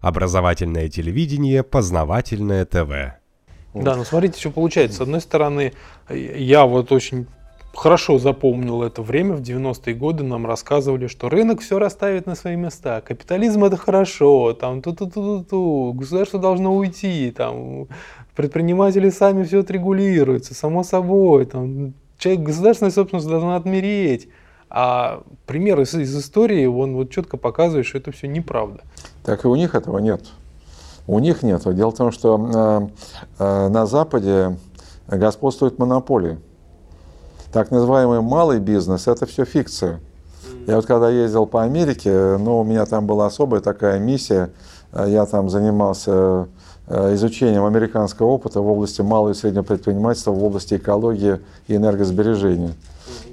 Образовательное телевидение, познавательное ТВ. Да, ну смотрите, что получается. С одной стороны, я вот очень хорошо запомнил это время. В 90-е годы нам рассказывали, что рынок все расставит на свои места. Капитализм это хорошо, там ту-ту-ту-ту, государство должно уйти, там предприниматели сами все отрегулируются, само собой, там человек, государственная собственность должна отмереть. А пример из, из истории, он вот четко показывает, что это все неправда. Так и у них этого нет. У них нет. Дело в том, что э, э, на Западе господствует монополия. Так называемый малый бизнес – это все фикция. Я вот когда ездил по Америке, ну, у меня там была особая такая миссия. Я там занимался э, изучением американского опыта в области малого и среднего предпринимательства, в области экологии и энергосбережения.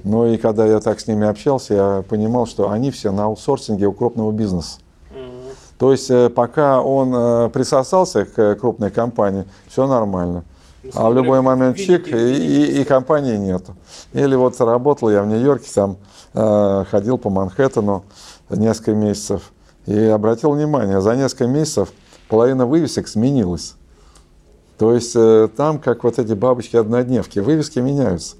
Ну и когда я так с ними общался, я понимал, что они все на аутсорсинге у крупного бизнеса. То есть э, пока он э, присосался к крупной компании, все нормально. А в любой момент чик, и, и, и компании нету. Или вот работал я в Нью-Йорке, там э, ходил по Манхэттену несколько месяцев. И обратил внимание, за несколько месяцев половина вывесок сменилась. То есть э, там, как вот эти бабочки-однодневки, вывески меняются.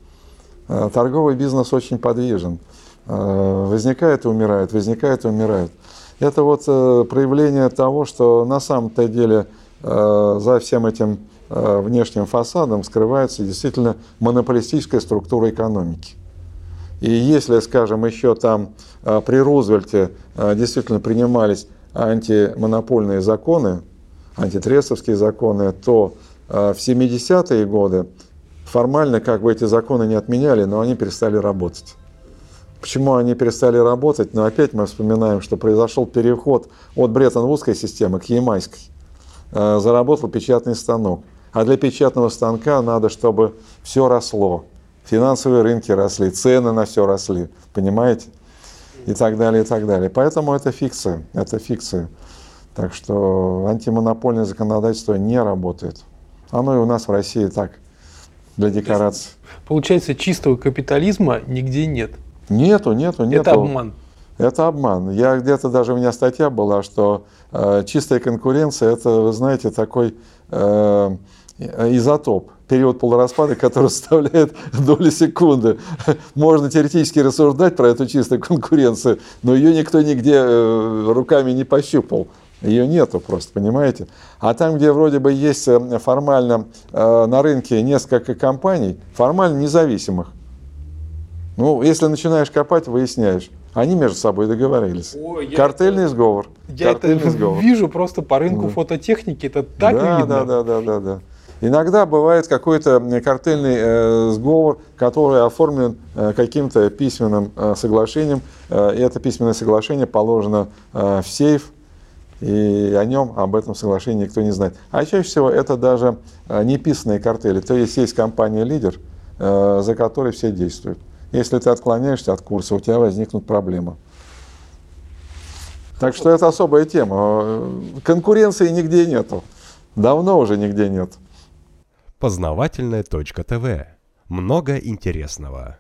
Э, торговый бизнес очень подвижен. Э, возникает и умирает, возникает и умирает. Это вот э, проявление того, что на самом-то деле э, за всем этим Э, внешним фасадом скрывается действительно монополистическая структура экономики. И если, скажем, еще там при Рузвельте действительно принимались антимонопольные законы, антитрестовские законы, то в 70-е годы формально как бы эти законы не отменяли, но они перестали работать. Почему они перестали работать? Но опять мы вспоминаем, что произошел переход от Бреттон-Вудской системы к Ямайской. Заработал печатный станок. А для печатного станка надо, чтобы все росло. Финансовые рынки росли, цены на все росли, понимаете? И так далее, и так далее. Поэтому это фикция, это фикция. Так что антимонопольное законодательство не работает. Оно и у нас в России так, для декорации. Получается, чистого капитализма нигде нет. Нету, нету, нету. Это обман. Это обман. Я где-то даже у меня статья была, что э, чистая конкуренция это, вы знаете, такой э, изотоп, период полураспада, который составляет доли секунды. Можно теоретически рассуждать про эту чистую конкуренцию, но ее никто нигде э, руками не пощупал. Ее нету просто, понимаете? А там, где вроде бы есть э, формально э, на рынке несколько компаний, формально независимых, ну, если начинаешь копать, выясняешь. Они между собой договорились. Ой, Картельный это, сговор. Я Картельный это сговор. вижу просто по рынку фототехники, это так да, видно. Да, да, да, да, да. Иногда бывает какой-то картельный э, сговор, который оформлен э, каким-то письменным э, соглашением. Э, и это письменное соглашение положено э, в сейф, и о нем, об этом соглашении никто не знает. А чаще всего это даже э, неписанные картели. То есть есть компания-лидер, э, за которой все действуют. Если ты отклоняешься от курса, у тебя возникнут проблемы. Так что это особая тема. Конкуренции нигде нету. Давно уже нигде нет. Познавательная точка ТВ. Много интересного.